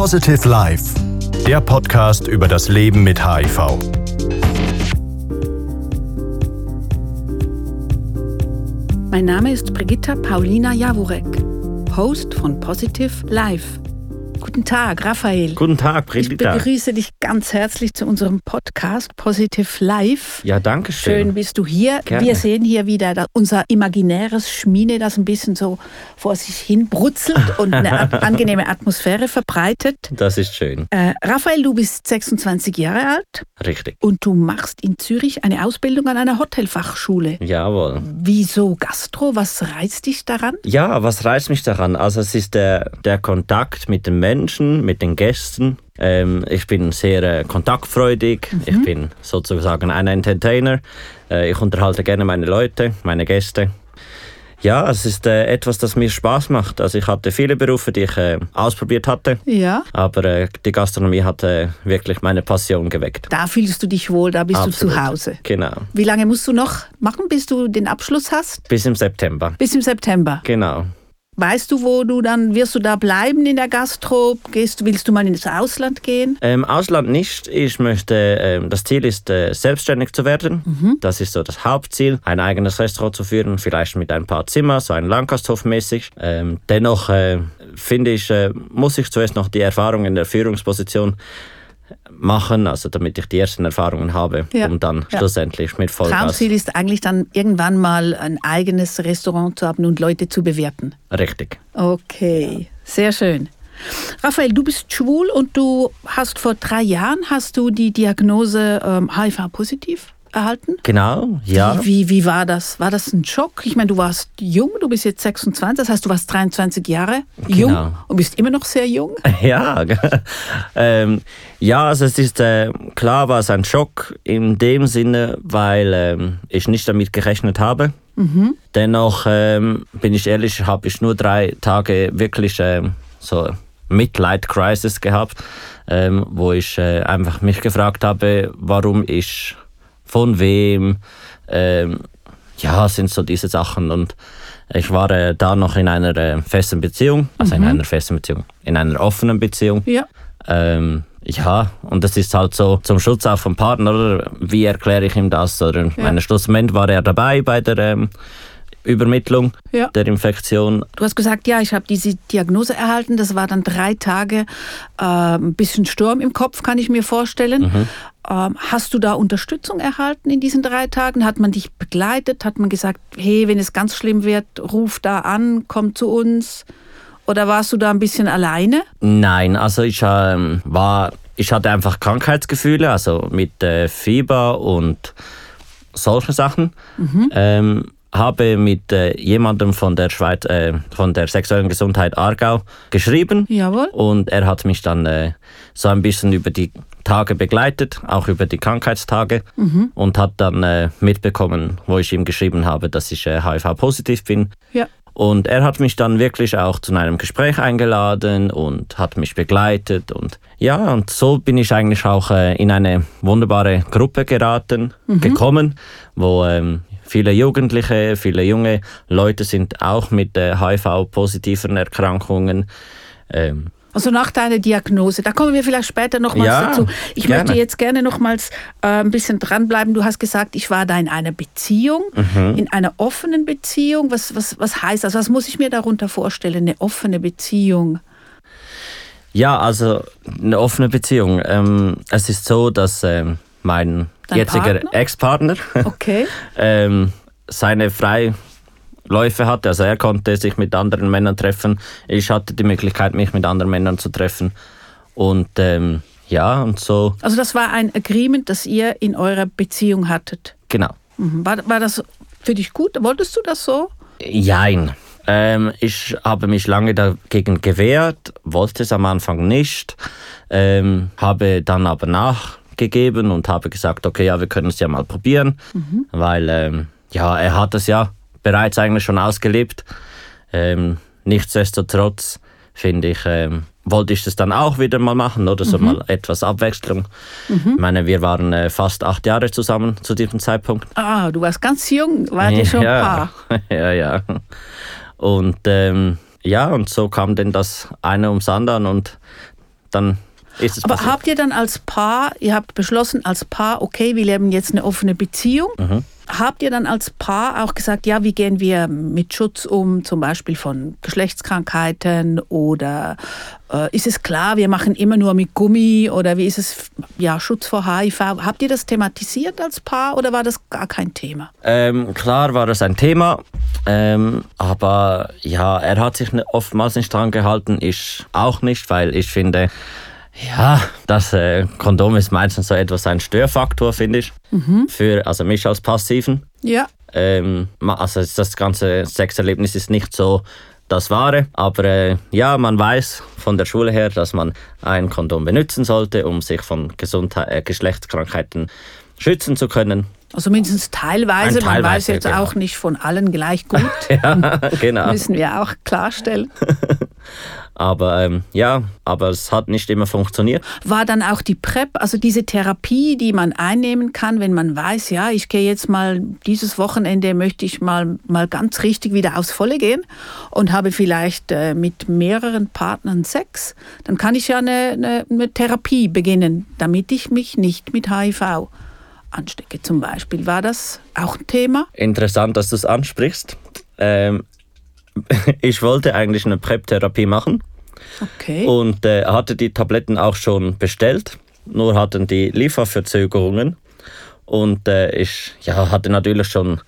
Positive Life, der Podcast über das Leben mit HIV. Mein Name ist Brigitta Paulina Jaworek, Host von Positive Life. Guten Tag, Raphael. Guten Tag, Brigitta. Ich begrüße dich ganz herzlich zu unserem Podcast Positive Life. Ja, danke schön. Schön bist du hier. Gerne. Wir sehen hier wieder unser imaginäres Schmine, das ein bisschen so vor sich hin brutzelt und eine angenehme Atmosphäre verbreitet. Das ist schön. Äh, Raphael, du bist 26 Jahre alt Richtig. und du machst in Zürich eine Ausbildung an einer Hotelfachschule. Jawohl. Wieso Gastro? Was reizt dich daran? Ja, was reizt mich daran? Also es ist der, der Kontakt mit den Menschen, mit den Gästen. Ähm, ich bin sehr äh, kontaktfreudig. Ich bin sozusagen ein Entertainer. Äh, ich unterhalte gerne meine Leute, meine Gäste. Ja, es ist äh, etwas, das mir Spaß macht. Also ich hatte viele Berufe, die ich äh, ausprobiert hatte, Ja. aber äh, die Gastronomie hat äh, wirklich meine Passion geweckt. Da fühlst du dich wohl, da bist Absolut. du zu Hause. Genau. Wie lange musst du noch machen, bis du den Abschluss hast? Bis im September. Bis im September. Genau. Weißt du, wo du dann, wirst du da bleiben in der Gastro? Gehst, willst du mal ins Ausland gehen? Ähm, Ausland nicht. Ich möchte, ähm, das Ziel ist, äh, selbstständig zu werden. Das ist so das Hauptziel, ein eigenes Restaurant zu führen, vielleicht mit ein paar Zimmer, so ein Landgasthof mäßig. Ähm, dennoch äh, finde ich, äh, muss ich zuerst noch die Erfahrung in der Führungsposition machen, also damit ich die ersten Erfahrungen habe, Ja. um dann Ja. schlussendlich mit Vollgas. Traumziel ist eigentlich dann irgendwann mal ein eigenes Restaurant zu haben und Leute zu bewerten. Richtig. Okay, sehr schön. Raphael, du bist schwul und du hast vor drei Jahren hast du die Diagnose ähm, HIV-positiv erhalten. Genau, ja. Wie, wie, wie war das? War das ein Schock? Ich meine, du warst jung, du bist jetzt 26, das heißt, du warst 23 Jahre jung Genau. und bist immer noch sehr jung. Ja, ähm, ja, also es ist äh, klar, war es ein Schock in dem Sinne, weil ähm, ich nicht damit gerechnet habe. Dennoch ähm, bin ich ehrlich, habe ich nur drei Tage wirklich ähm, so Midlight Crisis gehabt, ähm, wo ich äh, einfach mich gefragt habe, warum ich, von wem, ähm, ja, sind so diese Sachen und ich war äh, da noch in einer äh, festen Beziehung, also in einer festen Beziehung, in einer offenen Beziehung. Ja. Ähm, ja, und das ist halt so zum Schutz auch vom Partner, oder? Wie erkläre ich ihm das? Oder ja. meine, schlussendlich war er dabei bei der ähm, Übermittlung Ja. der Infektion. Du hast gesagt, ja, ich habe diese Diagnose erhalten. Das war dann drei Tage äh, ein bisschen Sturm im Kopf, kann ich mir vorstellen. Ähm, hast du da Unterstützung erhalten in diesen drei Tagen? Hat man dich begleitet? Hat man gesagt, hey, wenn es ganz schlimm wird, ruf da an, komm zu uns? Oder warst du da ein bisschen alleine? Nein, also ich ähm, war, ich hatte einfach Krankheitsgefühle, also mit äh, Fieber und solche Sachen. Ähm, habe mit äh, jemandem von der Schweiz, äh, von der sexuellen Gesundheit Aargau geschrieben. Jawohl. Und er hat mich dann äh, so ein bisschen über die Tage begleitet, auch über die Krankheitstage und hat dann äh, mitbekommen, wo ich ihm geschrieben habe, dass ich äh, HIV-positiv bin. Ja. Und er hat mich dann wirklich auch zu einem Gespräch eingeladen und hat mich begleitet. Und ja, und so bin ich eigentlich auch äh, in eine wunderbare Gruppe geraten, gekommen, wo ähm, viele Jugendliche, viele junge Leute sind auch mit äh, HIV-positiven Erkrankungen. Ähm, Also nach deiner Diagnose, da kommen wir vielleicht später nochmals Ja, dazu. Ich gerne. möchte jetzt gerne nochmals äh, ein bisschen dranbleiben. Du hast gesagt, ich war da in einer Beziehung, Mhm. in einer offenen Beziehung. Was, was, was heißt das? Was muss ich mir darunter vorstellen, eine offene Beziehung? Ja, also eine offene Beziehung. Ähm, es ist so, dass ähm, mein Dein jetziger Partner? Ex-Partner Okay. ähm, seine Freiläufe hatte. Also er konnte sich mit anderen Männern treffen. Ich hatte die Möglichkeit, mich mit anderen Männern zu treffen. Und ähm, ja, und so, Also das war ein Agreement, das ihr in eurer Beziehung hattet. genau. Mhm. War, war das für dich gut? Wolltest du das so? Jein. Ähm, ich habe mich lange dagegen gewehrt, wollte es am Anfang nicht, ähm, habe dann aber nachgegeben und habe gesagt, okay, ja, wir können es ja mal probieren, weil ähm, ja, er hat es ja bereits eigentlich schon ausgelebt. Ähm, nichtsdestotrotz finde ich, ähm, wollte ich das dann auch wieder mal machen oder so mal etwas Abwechslung. Ich meine, wir waren äh, fast acht Jahre zusammen zu diesem Zeitpunkt. Ah, du warst ganz jung, wart ihr schon ein ja. Paar. ja, ja. Und ähm, ja, und so kam denn das eine ums andere und dann ist es Aber passiert. habt ihr dann als Paar, ihr habt beschlossen als Paar, okay, wir leben jetzt eine offene Beziehung. Mhm. Habt ihr dann als Paar auch gesagt, ja, wie gehen wir mit Schutz um, zum Beispiel von Geschlechtskrankheiten oder äh, ist es klar, wir machen immer nur mit Gummi oder wie ist es, ja, Schutz vor HIV? Habt ihr das thematisiert als Paar oder war das gar kein Thema? Ähm, klar war das ein Thema, ähm, aber ja, er hat sich ne- oftmals nicht dran gehalten, ich auch nicht, weil ich finde, ja, das äh, Kondom ist meistens so etwas ein Störfaktor, finde ich, für also mich als Passiven. Ja. Ähm, also das ganze Sexerlebnis ist nicht so das Wahre, aber äh, ja, man weiß von der Schule her, dass man ein Kondom benutzen sollte, um sich von Gesundheit, äh, Geschlechtskrankheiten schützen zu können. Also mindestens teilweise, Ein man weiß teilweise, jetzt genau. auch nicht von allen gleich gut, Ja, genau. müssen wir auch klarstellen. Aber ähm, ja, aber es hat nicht immer funktioniert. war dann auch die PrEP, also diese Therapie, die man einnehmen kann, wenn man weiß, ja, ich gehe jetzt mal dieses Wochenende möchte ich mal mal ganz richtig wieder aufs Volle gehen und habe vielleicht äh, mit mehreren Partnern Sex, dann kann ich ja eine, eine, eine Therapie beginnen, damit ich mich nicht mit HIV anstecke zum Beispiel. War das auch ein Thema? Interessant, dass du es ansprichst. Ähm, ich wollte eigentlich eine PrEP-Therapie machen Okay. und äh, hatte die Tabletten auch schon bestellt, nur hatten die Lieferverzögerungen und äh, ich ja, hatte natürlich schon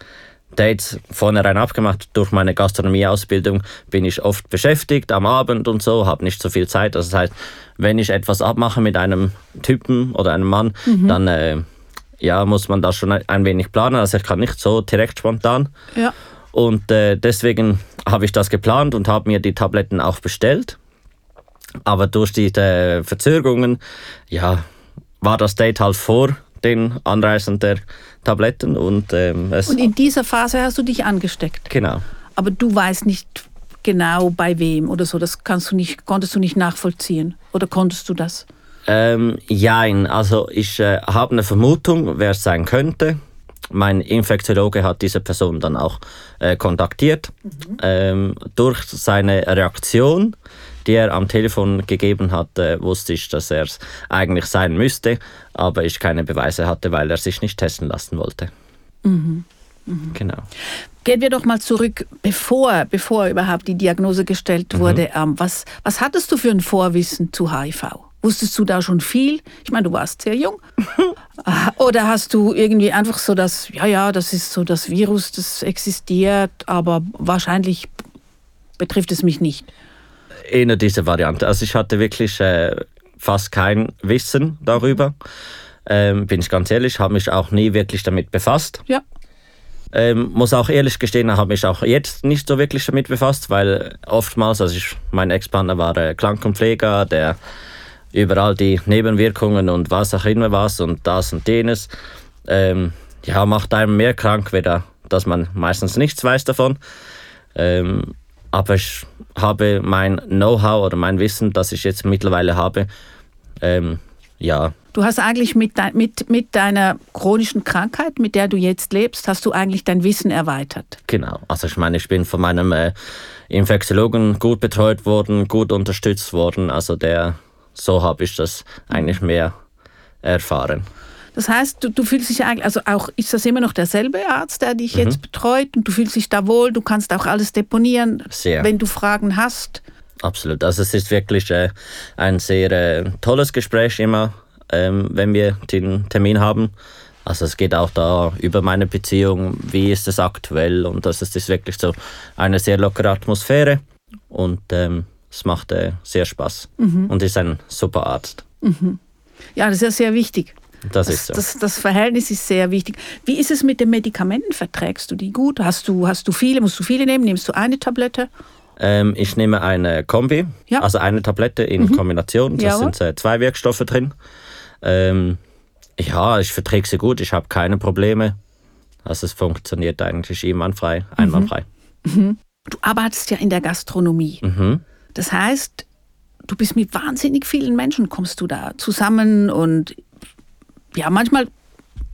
Dates vornherein abgemacht. Durch meine Gastronomieausbildung bin ich oft beschäftigt am Abend und so, habe nicht so viel Zeit. Also das heißt, wenn ich etwas abmache mit einem Typen oder einem Mann, dann äh, ja, muss man das schon ein- wenig planen. Also ich kann nicht so direkt spontan. ja. Und äh, deswegen habe ich das geplant und habe mir die Tabletten auch bestellt. Aber durch die äh, Verzögerungen, ja, war das Date halt vor den Anreisen der Tabletten und ähm, Und in dieser Phase hast du dich angesteckt. genau. Aber du weißt nicht genau bei wem oder so. Das kannst du nicht, konntest du nicht nachvollziehen. Oder konntest du das? Ähm, jein, also ich äh, habe eine Vermutung, wer es sein könnte. Mein Infektiologe hat diese Person dann auch äh, kontaktiert. Ähm, durch seine Reaktion, die er am Telefon gegeben hat, äh, wusste ich, dass er es eigentlich sein müsste, aber ich keine Beweise hatte, weil er sich nicht testen lassen wollte. Genau. Gehen wir doch mal zurück, bevor, bevor überhaupt die Diagnose gestellt wurde. Ähm, was, was hattest du für ein Vorwissen zu HIV? Wusstest du da schon viel? Ich meine, du warst sehr jung. Oder hast du irgendwie einfach so das, ja, ja, das ist so das Virus, das existiert, aber wahrscheinlich betrifft es mich nicht. Eher diese Variante. Also ich hatte wirklich äh, fast kein Wissen darüber. Ähm, bin ich ganz ehrlich, habe mich auch nie wirklich damit befasst. Ja. Ähm, muss auch ehrlich gestehen, habe mich auch jetzt nicht so wirklich damit befasst, weil oftmals, also ich, mein Ex-Partner war äh, Krankenpfleger, der überall die Nebenwirkungen und was auch immer was und das und jenes, ähm, ja, macht einem mehr krank, weder dass man meistens nichts weiß davon. Ähm, aber ich habe mein Know-how oder mein Wissen, das ich jetzt mittlerweile habe, ähm, ja, Du hast eigentlich mit, dein, mit, mit deiner chronischen Krankheit, mit der du jetzt lebst, hast du eigentlich dein Wissen erweitert. Genau. Also ich meine, ich bin von meinem äh, Infektiologen gut betreut worden, gut unterstützt worden. Also der, so habe ich das eigentlich mehr erfahren. Das heißt, du, du fühlst dich eigentlich, also auch ist das immer noch derselbe Arzt, der dich jetzt betreut und du fühlst dich da wohl, du kannst auch alles deponieren, Sehr. wenn du Fragen hast. Absolut. Also es ist wirklich äh, ein sehr äh, tolles Gespräch immer, ähm, wenn wir den Termin haben. Also es geht auch da über meine Beziehung, wie ist es aktuell und das ist, ist wirklich so eine sehr lockere Atmosphäre und ähm, es macht äh, sehr Spaß und ist ein super Arzt. Ja, das ist ja sehr wichtig. Das, Das, ist so. das, das Verhältnis ist sehr wichtig. Wie ist es mit den Medikamenten? Verträgst du die gut? Hast du, hast du viele? Musst du viele nehmen? Nimmst du eine Tablette? Ähm, ich nehme eine Kombi, Ja. also eine Tablette in Kombination. Da sind äh, zwei Wirkstoffe drin. Ähm, ja, ich verträge sie gut, ich habe keine Probleme. Also es funktioniert eigentlich einwandfrei, einwandfrei. Du arbeitest ja in der Gastronomie. Mhm. Das heißt, du bist mit wahnsinnig vielen Menschen, kommst du da zusammen und ja, manchmal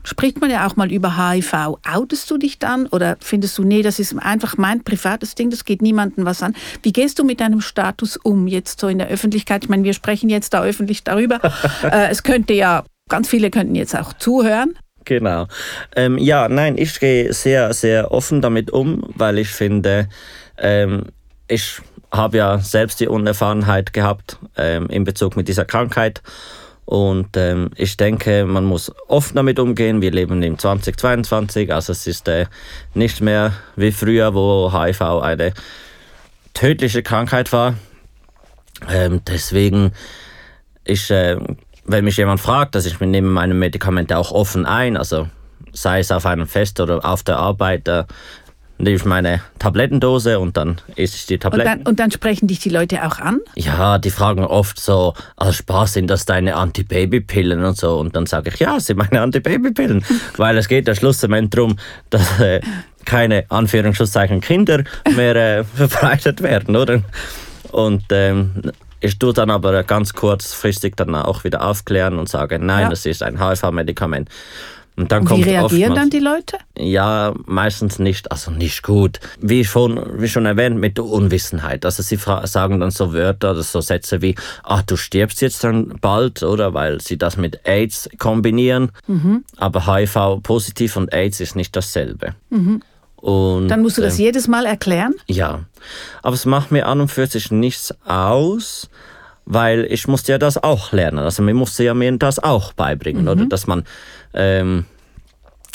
spricht man ja auch mal über HIV. Outest du dich dann oder findest du, nee, das ist einfach mein privates Ding, das geht niemandem was an? Wie gehst du mit deinem Status um jetzt so in der Öffentlichkeit? Ich meine, wir sprechen jetzt da öffentlich darüber. äh, es könnte ja, ganz viele könnten jetzt auch zuhören. Genau. Ähm, ja, nein, ich gehe sehr, sehr offen damit um, weil ich finde, ähm, ich habe ja selbst die Unerfahrenheit gehabt ähm, in Bezug mit dieser Krankheit. Und ähm, ich denke, man muss oft damit umgehen. Wir leben im 2022, also es ist äh, nicht mehr wie früher, wo HIV eine tödliche Krankheit war. Ähm, deswegen, ich, äh, wenn mich jemand fragt, dass ich nehme meine Medikamente auch offen ein, also sei es auf einem Fest oder auf der Arbeit, äh, nehme ich meine Tablettendose und dann esse ich die Tabletten. Und dann, und dann sprechen dich die Leute auch an? Ja, die fragen oft so, als Spaß, sind das deine Antibabypillen und so. Und dann sage ich, ja, sind meine Antibabypillen. Weil es geht ja schlussendlich darum, dass äh, keine Anführungszeichen Kinder mehr äh, verbreitet werden, oder? Und ähm, ich tue dann aber ganz kurzfristig dann auch wieder aufklären und sage, nein, Ja. das ist ein HIV-Medikament. Und dann kommt wie reagieren oftmals- dann die Leute? ja, meistens nicht, also nicht gut. Wie schon, wie schon erwähnt, mit der Unwissenheit. Also sie sagen dann so Wörter oder so Sätze wie, ach, du stirbst jetzt dann bald, oder? Weil sie das mit AIDS kombinieren. Aber HIV positiv und AIDS ist nicht dasselbe. Und, Dann musst du das ähm, jedes Mal erklären? ja, aber es macht mir an und für sich nichts aus, weil ich musste ja das auch lernen. Also mir musste ja mir das auch beibringen, oder? Dass man, ähm,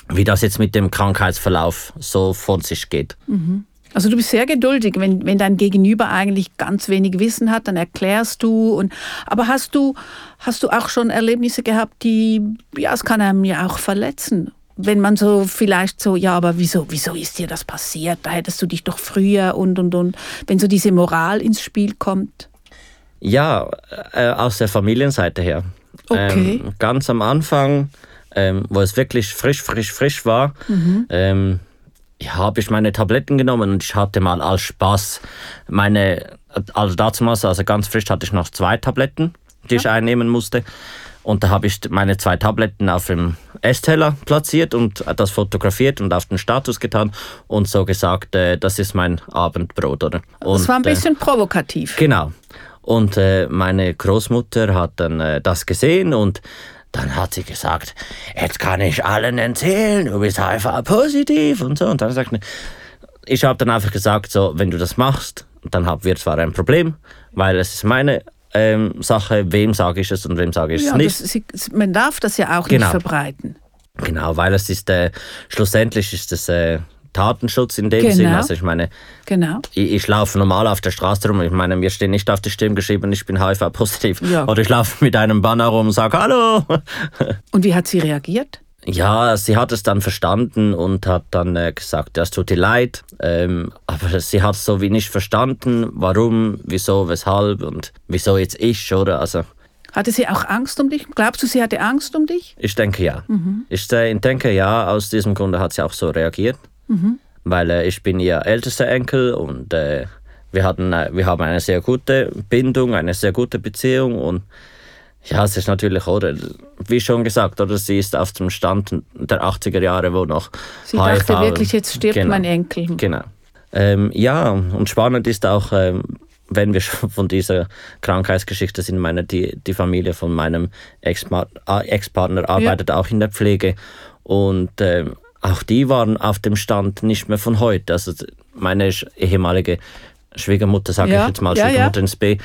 wie das jetzt mit dem Krankheitsverlauf so von sich geht. Also du bist sehr geduldig, wenn, wenn dein Gegenüber eigentlich ganz wenig Wissen hat, dann erklärst du. Und, aber hast du, hast du auch schon Erlebnisse gehabt, die, ja, es kann einem ja auch verletzen. Wenn man so vielleicht so, ja, aber wieso, wieso ist dir das passiert? Da hättest du dich doch früher und, und, und. Wenn so diese Moral ins Spiel kommt. Ja, äh, aus der Familienseite her. Okay. Ähm, ganz am Anfang, ähm, wo es wirklich frisch, frisch, frisch war, ähm, ja, habe ich meine Tabletten genommen und ich hatte mal als Spaß meine, also damals, also ganz frisch hatte ich noch zwei Tabletten, die ich einnehmen musste. Und da habe ich meine zwei Tabletten auf dem Essteller platziert und das fotografiert und auf den Status getan und so gesagt, äh, das ist mein Abendbrot, oder? Und, Das war ein äh, bisschen provokativ. Genau. Und äh, meine Großmutter hat dann äh, das gesehen und dann hat sie gesagt, jetzt kann ich allen erzählen, du bist HIV-positiv und so. Und dann sagt ich habe dann einfach gesagt, so, wenn du das machst, dann haben wir zwar ein Problem, weil es ist meine ähm, Sache, wem sage ich es und wem sage ich es Ja, nicht. das, sie, man darf das ja auch Genau. nicht verbreiten. Genau, weil es ist, äh, schlussendlich ist es äh, Datenschutz in dem Genau. Sinn. Also ich meine, Genau. ich, ich laufe normal auf der Straße rum. Ich meine, mir steht nicht auf die Stirn geschrieben, ich bin HIV-positiv. Ja. Oder ich laufe mit einem Banner rum und sage Hallo. Und wie hat sie reagiert? Ja, sie hat es dann verstanden und hat dann äh, gesagt, ja, es tut ihr leid. Ähm, aber sie hat es so wie nicht verstanden, warum, wieso, weshalb und wieso jetzt ich, oder? Also Hatte sie auch Angst um dich? Glaubst du, sie hatte Angst um dich? ich denke ja. Ich äh, denke ja, aus diesem Grunde hat sie auch so reagiert. Weil äh, ich bin ihr ältester Enkel und äh, wir, hatten, äh, wir haben eine sehr gute Bindung, eine sehr gute Beziehung und ja, es ist natürlich, oder, wie schon gesagt, oder sie ist auf dem Stand der 80er Jahre, wo noch Sie HIV dachte wirklich, jetzt stirbt Genau. mein Enkel. Genau. Ähm, ja, und spannend ist auch, ähm, wenn wir schon von dieser Krankheitsgeschichte sind, meine, die, die Familie von meinem äh, Ex-Partner arbeitet auch in der Pflege und ähm, auch die waren auf dem Stand nicht mehr von heute. Also meine ehemalige Schwiegermutter, sage Ja, ich jetzt mal, ja, ja. Schwiegermutter ins B,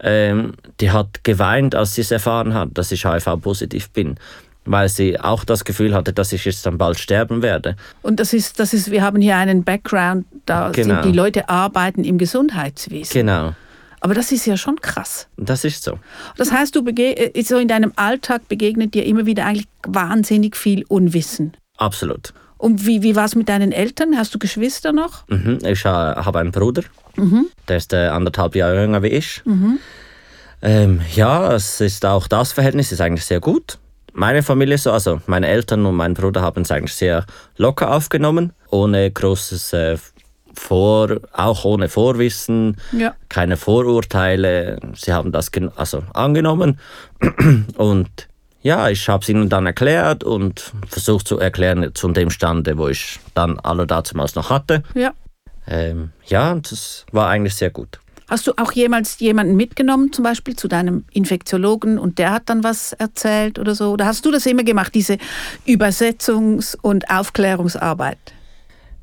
ähm, die hat geweint, als sie es erfahren hat, dass ich HIV-positiv bin. Weil sie auch das Gefühl hatte, dass ich jetzt dann bald sterben werde. Und das ist, das ist, wir haben hier einen Background, da Genau. sind die Leute arbeiten im Gesundheitswesen. Genau, Aber das ist ja schon krass. das ist so. Das heißt, du äh, so in deinem Alltag begegnet dir immer wieder eigentlich wahnsinnig viel Unwissen. Absolut. Und wie, wie war es mit deinen Eltern? Hast du Geschwister noch? Mhm. Ich äh, habe einen Bruder, der ist äh, anderthalb Jahre jünger wie ich. Ähm, ja, es ist auch das Verhältnis ist eigentlich sehr gut. Meine Familie so, also meine Eltern und mein Bruder haben es eigentlich sehr locker aufgenommen, ohne großes äh, Vor, auch ohne Vorwissen, Ja. keine Vorurteile. Sie haben das also angenommen und ja, ich habe es ihnen dann erklärt und versucht zu erklären zu dem Stande, wo ich dann alle damals noch hatte. Ja. Ähm, ja, und das war eigentlich sehr gut. Hast du auch jemals jemanden mitgenommen, zum Beispiel zu deinem Infektiologen und der hat dann was erzählt oder so? Oder hast du das immer gemacht, diese Übersetzungs- und Aufklärungsarbeit?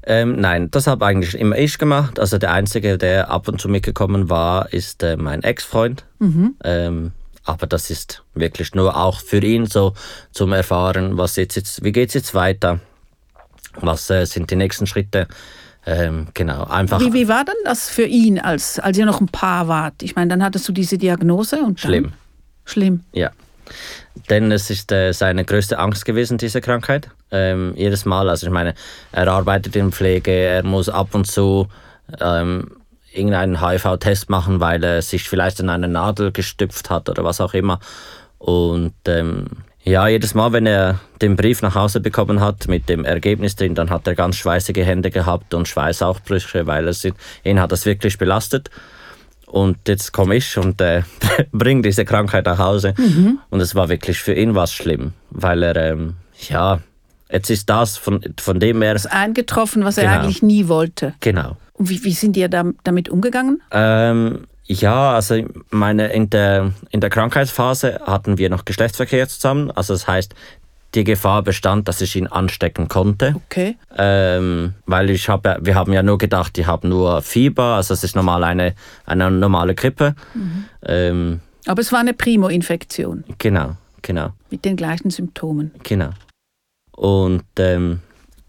Ähm, nein, das habe eigentlich immer ich gemacht. Also der Einzige, der ab und zu mitgekommen war, ist äh, mein Ex-Freund. Mhm. Ähm, aber das ist wirklich nur auch für ihn so zum Erfahren, was jetzt, jetzt wie geht es jetzt weiter? Was äh, sind die nächsten Schritte? Ähm, genau, einfach. Wie, wie war denn das für ihn, als, als ihr noch ein Paar wart? Ich meine, dann hattest du diese Diagnose und dann, Schlimm. Schlimm. Ja. Denn es ist äh, seine größte Angst gewesen, diese Krankheit. Ähm, jedes Mal, also ich meine, er arbeitet in Pflege, er muss ab und zu ähm, irgendeinen HIV-Test machen, weil er sich vielleicht in eine Nadel gestüpft hat oder was auch immer. Und ähm, ja, jedes Mal, wenn er den Brief nach Hause bekommen hat mit dem Ergebnis drin, dann hat er ganz schweißige Hände gehabt und Schweißaufbrüche, weil es ihn hat das wirklich belastet. Und jetzt komme ich und äh, bringe diese Krankheit nach Hause. Mhm. Und es war wirklich für ihn was schlimm, weil er, ähm, ja, jetzt ist das von, von dem er. Das eingetroffen, was er Genau. eigentlich nie wollte. Genau. Und wie, wie sind ihr da, damit umgegangen? Ähm, ja, also meine, in, der, in der Krankheitsphase hatten wir noch Geschlechtsverkehr zusammen. Also das heißt, die Gefahr bestand, dass ich ihn anstecken konnte. Okay. Ähm, weil ich habe, wir haben ja nur gedacht, die haben nur Fieber, also es ist normal eine, eine normale Grippe. Ähm, Aber es war eine Primo-Infektion genau, genau. mit den gleichen Symptomen. Genau. Und ähm,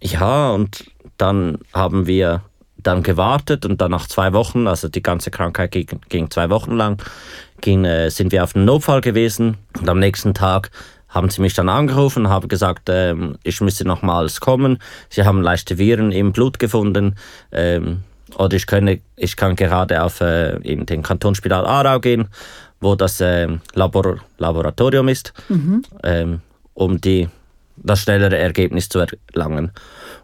ja, und dann haben wir dann gewartet und dann nach zwei Wochen, also die ganze Krankheit ging, ging zwei Wochen lang, ging, äh, sind wir auf den Notfall gewesen und am nächsten Tag haben sie mich dann angerufen und haben gesagt, ähm, ich müsse nochmals kommen. Sie haben leichte Viren im Blut gefunden. Ähm, oder ich, könne, ich kann gerade auf äh, in den Kantonsspital Aarau gehen, wo das ähm, Labor Laboratorium ist, ähm, um die, das schnellere Ergebnis zu erlangen.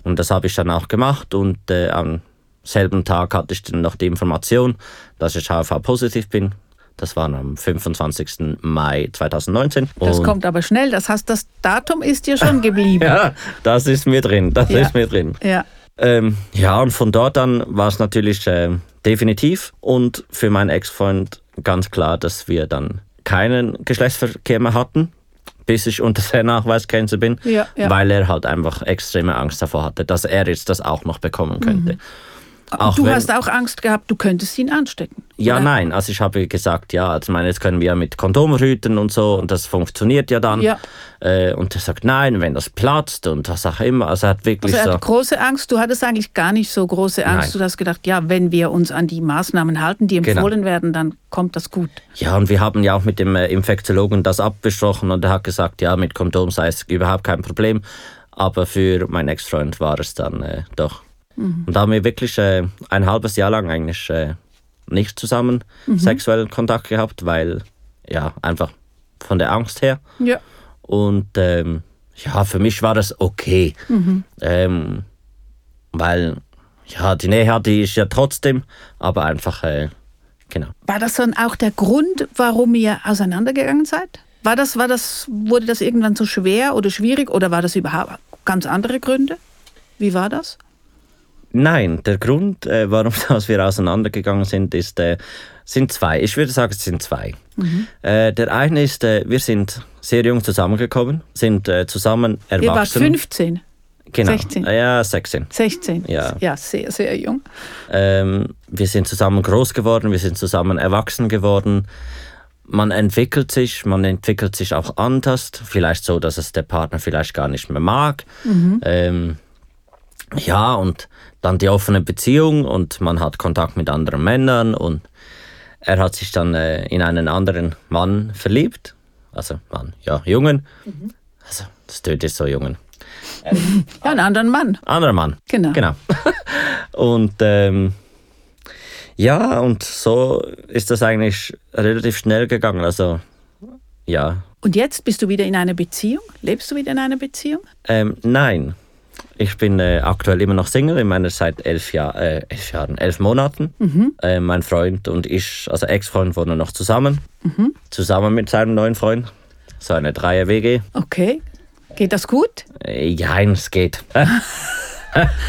Und das habe ich dann auch gemacht und äh, am selben Tag hatte ich dann noch die Information, dass ich HIV-positiv bin. Das war am 25. Mai 2019. Das Und- kommt aber schnell. Das heißt, das Datum ist dir schon geblieben. Ja, das ist mir drin. Das Ja. ist mir drin. ja. Ähm, ja, und von dort an war es natürlich äh, definitiv und für meinen Ex-Freund ganz klar, dass wir dann keinen Geschlechtsverkehr mehr hatten, bis ich unter der Nachweisgrenze bin, Ja, ja. weil er halt einfach extreme Angst davor hatte, dass er jetzt das auch noch bekommen könnte. Auch du wenn- hast auch Angst gehabt, du könntest ihn anstecken. Ja, oder? nein, also ich habe gesagt, ja, also ich meine, jetzt können wir mit Kondom rüten und so und das funktioniert ja dann. Ja. Äh, und er sagt, nein, wenn das platzt und was auch immer. Also er hat wirklich Also er so. hat große Angst. Du hattest eigentlich gar nicht so große Angst. Nein. Du hast gedacht, ja, wenn wir uns an die Maßnahmen halten, die Genau. empfohlen werden, dann kommt das gut. Ja, und wir haben ja auch mit dem äh, Infektiologen das abbesprochen und er hat gesagt, ja, mit Kondom sei es überhaupt kein Problem. Aber für meinen Ex-Freund war es dann äh, doch. Und da haben wir wirklich äh, ein halbes Jahr lang eigentlich äh, nicht zusammen sexuellen Kontakt gehabt, weil, ja, einfach von der Angst her. Ja. Und ähm, ja, für mich war das okay. Ähm, weil, ja, die Nähe hatte ich ja trotzdem, aber einfach, äh, genau. War das dann auch der Grund, warum ihr auseinandergegangen seid? War das, war das, wurde das irgendwann so schwer oder schwierig oder war das überhaupt ganz andere Gründe? Wie war das? Nein, der Grund, äh, warum dass wir auseinandergegangen sind, ist, äh, sind zwei. Ich würde sagen, es sind zwei. Äh, der eine ist, äh, wir sind sehr jung zusammengekommen, sind äh, zusammen Ihr wart erwachsen. 15, genau. 16. Äh, Ja, 16. 16. Ja. ja, sehr, sehr jung. Ähm, wir sind zusammen groß geworden, wir sind zusammen erwachsen geworden. Man entwickelt sich, man entwickelt sich auch anders. Vielleicht so, dass es der Partner vielleicht gar nicht mehr mag. Ähm, ja, und dann die offene Beziehung und man hat Kontakt mit anderen Männern und er hat sich dann äh, in einen anderen Mann verliebt. Also Mann, ja, Jungen. Also, das tötet so Jungen. Ja, einen anderen Mann. Anderer Mann. Genau. Genau. und ähm, ja, und so ist das eigentlich relativ schnell gegangen. Also ja, Und jetzt bist du wieder in einer Beziehung? Lebst du wieder in einer Beziehung? ähm, nein. Ich bin äh, aktuell immer noch Single, in meiner seit elf, Jahr, äh, elf Jahren, elf Monaten. Äh, mein Freund und ich, also Ex-Freund, wohnen noch zusammen. Zusammen mit seinem neuen Freund. so eine Dreier-WG. Okay. Geht das gut? Äh, Ja, es geht.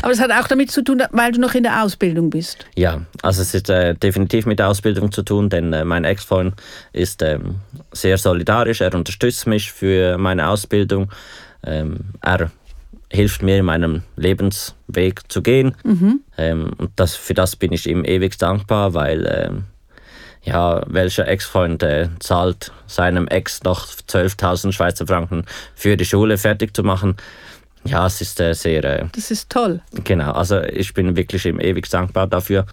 Aber es hat auch damit zu tun, weil du noch in der Ausbildung bist. Ja, also es ist äh, definitiv mit der Ausbildung zu tun, denn äh, mein Ex-Freund ist ähm, sehr solidarisch, er unterstützt mich für meine Ausbildung, ähm, er hilft mir in meinem Lebensweg zu gehen ähm, und das, für das bin ich ihm ewig dankbar, weil ähm, ja, welcher Ex-Freund äh, zahlt seinem Ex noch 12.000 Schweizer Franken für die Schule fertig zu machen? Ja, es ist äh, sehr... Äh, Das ist toll. Genau, also ich bin wirklich ihm ewig dankbar dafür.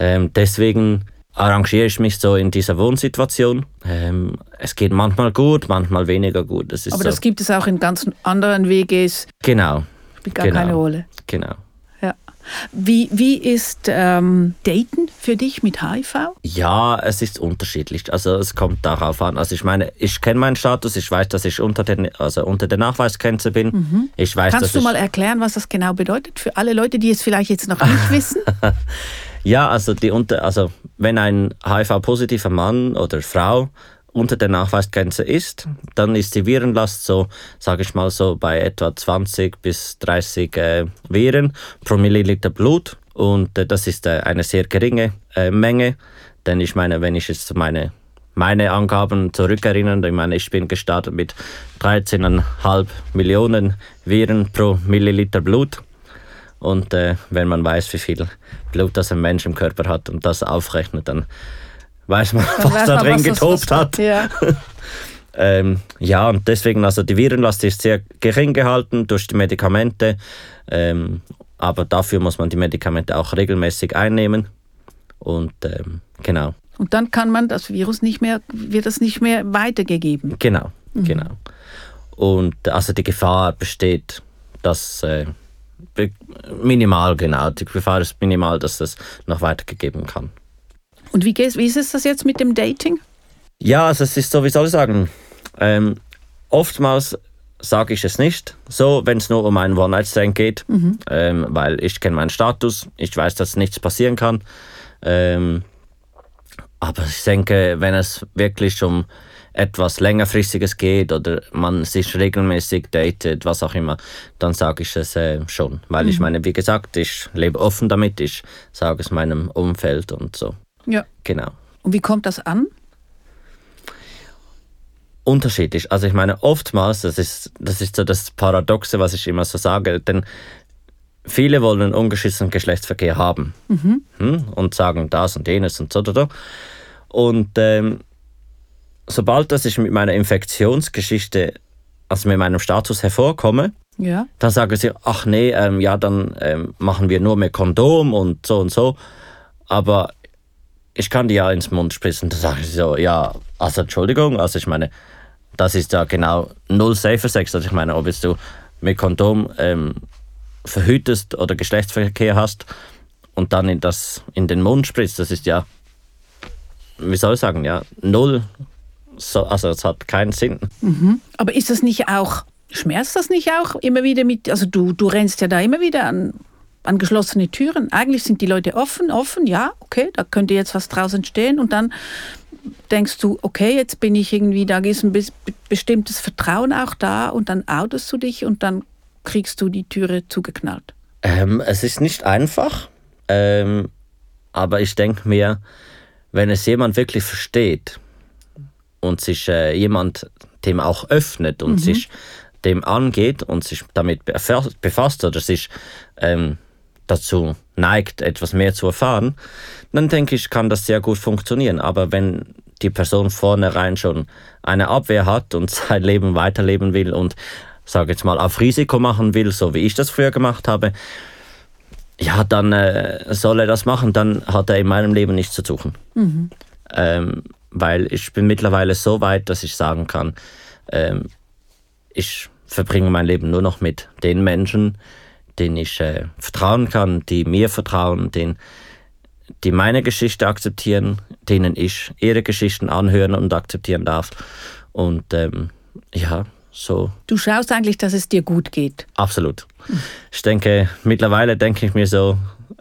Ähm, deswegen arrangiere ich mich so in dieser Wohnsituation. Ähm, es geht manchmal gut, manchmal weniger gut. Das Aber so. das gibt es auch in ganz anderen WGs. genau, Spielt gar Genau. keine Rolle. genau. Ja. Wie, wie ist ähm, Daten für dich mit HIV? Ja, es ist unterschiedlich. Also es kommt darauf an. Also ich meine, ich kenne meinen Status. Ich weiß, dass ich unter, den, also unter der Nachweisgrenze bin. Ich weiß, dass Kannst du mal erklären, was das genau bedeutet für alle Leute, die es vielleicht jetzt noch nicht wissen? Ja, also, die unter, also wenn ein HIV-positiver Mann oder Frau unter der Nachweisgrenze ist, dann ist die Virenlast so, sage ich mal so, bei etwa 20 bis 30 äh, Viren pro Milliliter Blut. Und äh, das ist äh, eine sehr geringe äh, Menge. Denn ich meine, wenn ich jetzt meine, meine Angaben zurückerinnere, ich meine, ich bin gestartet mit 13,5 Millionen Viren pro Milliliter Blut. Und äh, wenn man weiß, wie viel Blut das ein Mensch im Körper hat und das aufrechnet, dann weiß man, Dann was weiß da man, drin was getobt hat. Ja. Ähm, ja, und deswegen, also die Virenlast ist sehr gering gehalten durch die Medikamente. Ähm, aber dafür muss man die Medikamente auch regelmäßig einnehmen. Und ähm, genau, Und dann kann man das Virus nicht mehr, wird das nicht mehr weitergegeben. genau, genau. Und also die Gefahr besteht, dass äh, minimal, genau, die Gefahr ist minimal, dass das noch weitergegeben kann. Und wie, geht's- wie ist es das jetzt mit dem Dating? Ja, also es ist so, wie soll ich sagen, ähm, oftmals sage ich es nicht, so wenn es nur um einen One-Night-Stand geht, ähm, weil ich kenne meinen Status, ich weiß, dass nichts passieren kann. Ähm, aber ich denke, wenn es wirklich um etwas längerfristiges geht oder man sich regelmäßig datet, was auch immer, dann sage ich es äh, schon. Weil ich meine, wie gesagt, ich lebe offen damit, ich sage es meinem Umfeld und so. Ja. Genau. Und wie kommt das an? unterschiedlich. Also ich meine, oftmals, das ist, das ist so das Paradoxe, was ich immer so sage, denn viele wollen ungeschützten Geschlechtsverkehr haben hm? und sagen das und jenes und so. so, so. Und ähm, sobald dass ich mit meiner Infektionsgeschichte, also mit meinem Status hervorkomme, Ja. dann sagen sie, ach nee, ähm, ja, dann ähm, machen wir nur mit Kondom und so und so. Aber ich kann die ja ins Mund spritzen. Da sage ich so, ja, also Entschuldigung, also ich meine, das ist ja genau null safer Sex. Also ich meine, ob jetzt du mit Kondom ähm, verhütest oder Geschlechtsverkehr hast und dann in, das, in den Mund spritzt, das ist ja, wie soll ich sagen, ja, null. So, also es hat keinen Sinn. Aber ist das nicht auch, schmerzt das nicht auch immer wieder mit, also du, du rennst ja da immer wieder an, an geschlossene Türen. Eigentlich sind die Leute offen, offen, ja, okay, da könnte jetzt was draus entstehen und dann denkst du, okay, jetzt bin ich irgendwie, da ist ein bestimmtes Vertrauen auch da und dann outest du dich und dann kriegst du die Türe zugeknallt. Ähm, es ist nicht einfach, ähm, aber ich denke mir, wenn es jemand wirklich versteht und sich äh, jemand dem auch öffnet und sich dem angeht und sich damit befa- befasst oder sich ähm, dazu neigt, etwas mehr zu erfahren, dann denke ich, kann das sehr gut funktionieren. Aber wenn die Person vornherein schon eine Abwehr hat und sein Leben weiterleben will und, sage jetzt mal, auf Risiko machen will, so wie ich das früher gemacht habe, ja, dann äh, soll er das machen, dann hat er in meinem Leben nichts zu suchen. Ähm, weil ich bin mittlerweile so weit, dass ich sagen kann, ähm, ich verbringe mein Leben nur noch mit den Menschen, denen ich äh, vertrauen kann, die mir vertrauen, den, die meine Geschichte akzeptieren, denen ich ihre Geschichten anhören und akzeptieren darf. Und ähm, ja, so Du schaust eigentlich, dass es dir gut geht. Absolut. Ich denke, mittlerweile denke ich mir so,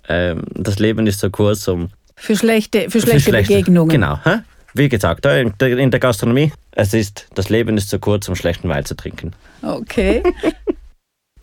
ähm, das Leben ist so kurz, um Für schlechte, für für schlechte schlechte- Begegnungen. Genau. Hä? Wie gesagt, in der Gastronomie, es ist, das Leben ist zu kurz, um schlechten Wein zu trinken. Okay.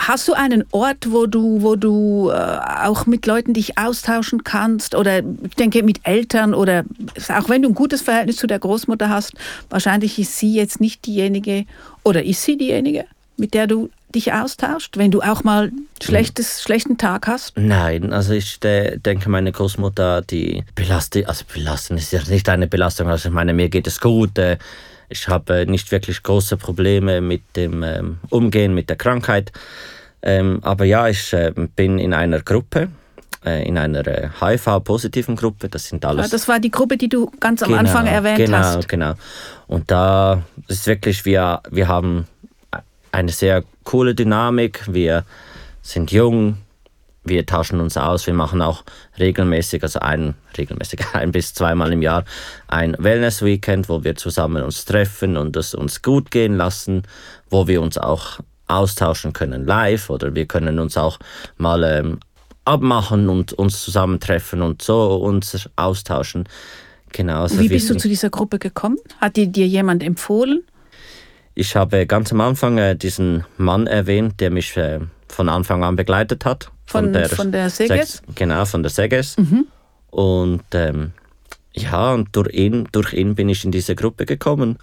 Hast du einen Ort, wo du, wo du äh, auch mit Leuten dich austauschen kannst? Oder ich denke mit Eltern oder auch wenn du ein gutes Verhältnis zu der Großmutter hast, wahrscheinlich ist sie jetzt nicht diejenige oder ist sie diejenige, mit der du dich austauscht, wenn du auch mal schlechtes, schlechten Tag hast? Nein, also ich äh, denke, meine Großmutter, die belastet, also belasten ist ja nicht eine Belastung, also ich meine, mir geht es gut. Äh, ich habe nicht wirklich große Probleme mit dem ähm, Umgehen mit der Krankheit. Ähm, aber ja, ich äh, bin in einer Gruppe, äh, in einer äh, HIV-positiven Gruppe. Das sind alles. Ja, das war die Gruppe, die du ganz am genau, Anfang erwähnt genau, hast. Genau, genau. Und da ist wirklich, wir, wir haben eine sehr coole Dynamik. Wir sind jung, wir tauschen uns aus, wir machen auch regelmäßig, also ein, regelmäßig ein bis zweimal im Jahr ein Wellness-Weekend, wo wir zusammen uns treffen und es uns gut gehen lassen, wo wir uns auch austauschen können live oder wir können uns auch mal ähm, abmachen und uns zusammentreffen und so uns austauschen. Genau. Also Wie bist du zu dieser Gruppe gekommen? Hat dir, dir jemand empfohlen? Ich habe ganz am Anfang äh, diesen Mann erwähnt, der mich äh, von Anfang an begleitet hat. Von, von der, von der Seges? genau, von der Seges. Mhm. Und ähm, ja, und durch ihn, durch ihn bin ich in diese Gruppe gekommen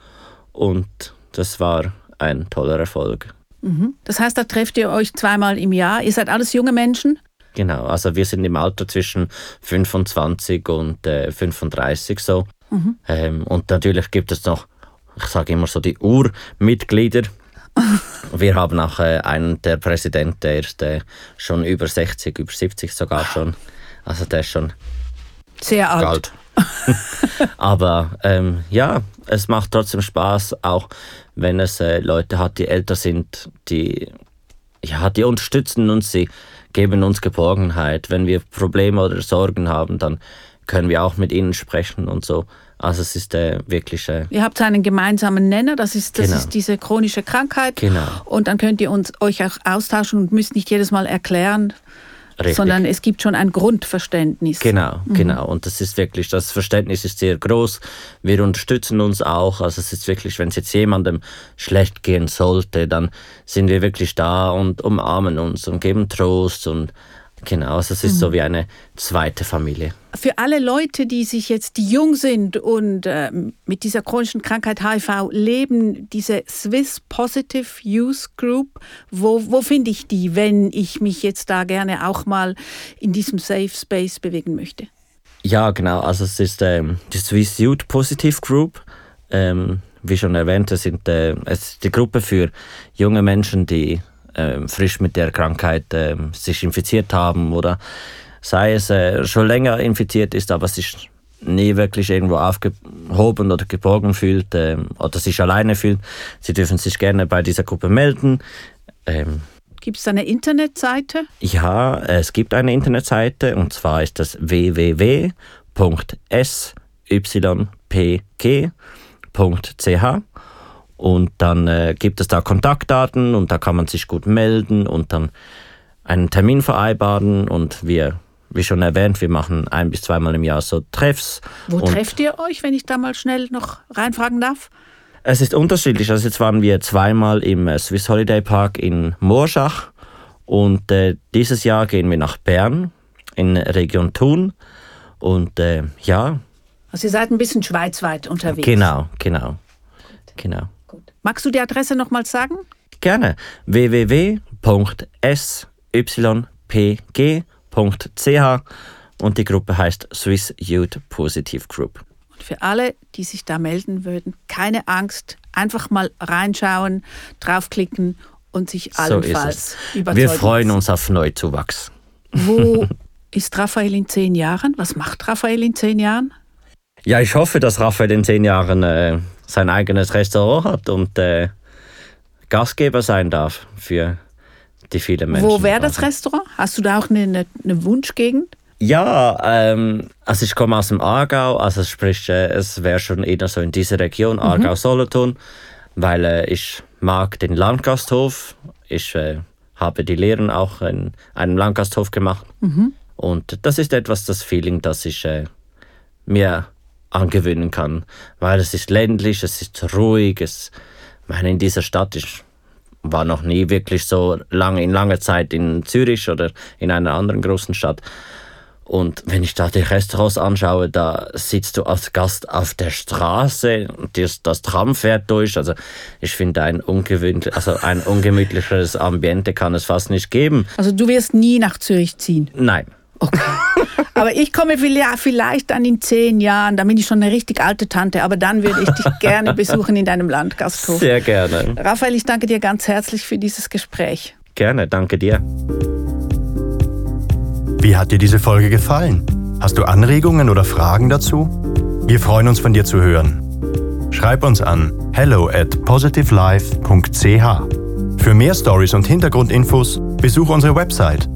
und das war ein toller Erfolg. Mhm. Das heißt, da trefft ihr euch zweimal im Jahr. Ihr seid alles junge Menschen? Genau, also wir sind im Alter zwischen 25 und äh, 35 so. Mhm. Ähm, und natürlich gibt es noch, ich sage immer so, die Urmitglieder. wir haben auch äh, einen, der Präsident, der ist äh, schon über 60, über 70 sogar schon. Also der ist schon sehr alt. alt. Aber ähm, ja, es macht trotzdem Spaß, auch wenn es äh, Leute hat, die älter sind, die, ja, die unterstützen uns, sie geben uns Geborgenheit. Wenn wir Probleme oder Sorgen haben, dann können wir auch mit ihnen sprechen und so. Also es ist äh, wirklich... Äh ihr habt einen gemeinsamen Nenner, das ist, das genau. ist diese chronische Krankheit. Genau. Und dann könnt ihr uns, euch auch austauschen und müsst nicht jedes Mal erklären, Richtig. sondern es gibt schon ein Grundverständnis. Genau, mhm. genau. Und das ist wirklich, das Verständnis ist sehr groß. Wir unterstützen uns auch. Also es ist wirklich, wenn es jetzt jemandem schlecht gehen sollte, dann sind wir wirklich da und umarmen uns und geben Trost und Genau, also es ist mhm. so wie eine zweite Familie. Für alle Leute, die sich jetzt, die jung sind und äh, mit dieser chronischen Krankheit HIV leben, diese Swiss Positive Youth Group, wo, wo finde ich die, wenn ich mich jetzt da gerne auch mal in diesem Safe Space bewegen möchte? Ja, genau, also es ist ähm, die Swiss Youth Positive Group. Ähm, wie schon erwähnt, es, sind, äh, es ist die Gruppe für junge Menschen, die äh, frisch mit der Krankheit äh, sich infiziert haben oder sei es äh, schon länger infiziert ist, aber sich nie wirklich irgendwo aufgehoben oder geborgen fühlt äh, oder sich alleine fühlt. Sie dürfen sich gerne bei dieser Gruppe melden. Ähm, Gibt es eine Internetseite? Ja, es gibt eine Internetseite und zwar ist das www.sypg.ch und dann äh, gibt es da Kontaktdaten und da kann man sich gut melden und dann einen Termin vereinbaren. Und wir, wie schon erwähnt, wir machen ein bis zweimal im Jahr so Treffs. Wo trefft ihr euch, wenn ich da mal schnell noch reinfragen darf? Es ist unterschiedlich. Also jetzt waren wir zweimal im äh, Swiss Holiday Park in Morschach und äh, dieses Jahr gehen wir nach Bern in Region Thun. Und äh, ja. Also ihr seid ein bisschen schweizweit unterwegs. Genau, genau. Genau. Gut. Magst du die Adresse nochmal sagen? Gerne. www.sypg.ch und die Gruppe heißt Swiss Youth Positive Group. Und für alle, die sich da melden würden, keine Angst, einfach mal reinschauen, draufklicken und sich allenfalls so überzeugen. Wir freuen uns auf Neuzuwachs. Wo ist Raphael in zehn Jahren? Was macht Raphael in zehn Jahren? Ja, ich hoffe, dass Raphael in zehn Jahren äh, sein eigenes Restaurant hat und äh, Gastgeber sein darf für die vielen Menschen. Wo wäre das Restaurant? Hast du da auch eine, eine, eine Wunschgegend? Ja, ähm, also ich komme aus dem Aargau, also sprich, äh, es wäre schon eher so in dieser Region, mhm. Aargau-Solothurn, weil äh, ich mag den Landgasthof. Ich äh, habe die Lehren auch in einem Landgasthof gemacht. Mhm. Und das ist etwas, das Feeling, das ich äh, mir angewöhnen kann. Weil es ist ländlich, es ist ruhig, es, ich meine, in dieser Stadt ich war noch nie wirklich so lange in langer Zeit in Zürich oder in einer anderen großen Stadt. Und wenn ich da die Restaurants anschaue, da sitzt du als Gast auf der Straße, das, das Tram fährt durch. Also ich finde, ein, ungewöhnlich, also ein ungemütlicheres Ambiente kann es fast nicht geben. Also du wirst nie nach Zürich ziehen? Nein. Okay. Aber ich komme vielleicht dann in zehn Jahren, da bin ich schon eine richtig alte Tante, aber dann würde ich dich gerne besuchen in deinem Landgasthof. Sehr gerne. Raphael, ich danke dir ganz herzlich für dieses Gespräch. Gerne, danke dir. Wie hat dir diese Folge gefallen? Hast du Anregungen oder Fragen dazu? Wir freuen uns von dir zu hören. Schreib uns an hello at positivelife.ch. Für mehr Stories und Hintergrundinfos besuche unsere Website